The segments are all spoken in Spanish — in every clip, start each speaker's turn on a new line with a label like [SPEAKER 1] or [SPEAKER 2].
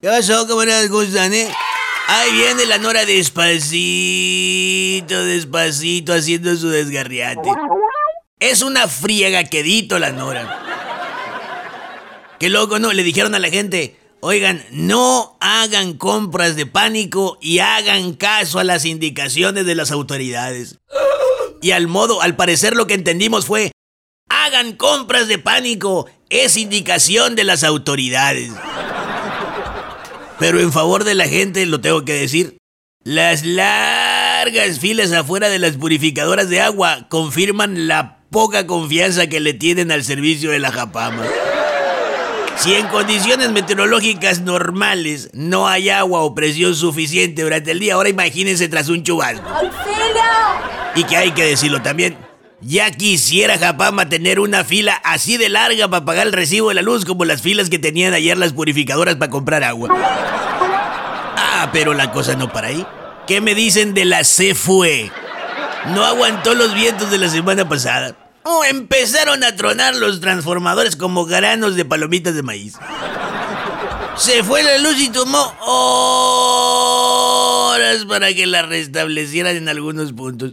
[SPEAKER 1] ¿Qué pasó? ¿Cómo están, eh? Ahí viene la Nora despacito, despacito, haciendo su desgarriate. Es una friega quedito la Nora. Qué loco, ¿no? Le dijeron a la gente, oigan, no hagan compras de pánico y hagan caso a las indicaciones de las autoridades. Y al modo, al parecer lo que entendimos fue, hagan compras de pánico, es indicación de las autoridades. Pero en favor de la gente, lo tengo que decir, las largas filas afuera de las purificadoras de agua confirman la poca confianza que le tienen al servicio de la Japama. Si en condiciones meteorológicas normales no hay agua o presión suficiente durante el día, ahora imagínense tras un chubasco. Y que hay que decirlo también, ya quisiera Japama tener una fila así de larga para pagar el recibo de la luz como las filas que tenían ayer las purificadoras para comprar agua. Ah, pero la cosa no para ahí. ¿Qué me dicen de la fue? No aguantó los vientos de la semana pasada. Oh, empezaron a tronar los transformadores como granos de palomitas de maíz. Se fue la luz y tomó horas para que la restablecieran en algunos puntos.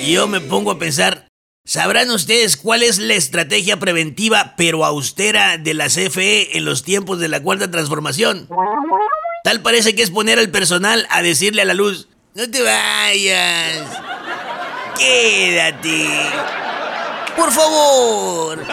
[SPEAKER 1] Y yo me pongo a pensar, ¿sabrán ustedes cuál es la estrategia preventiva pero austera de la CFE en los tiempos de la cuarta transformación? Tal parece que es poner al personal a decirle a la luz, no te vayas, quédate, por favor.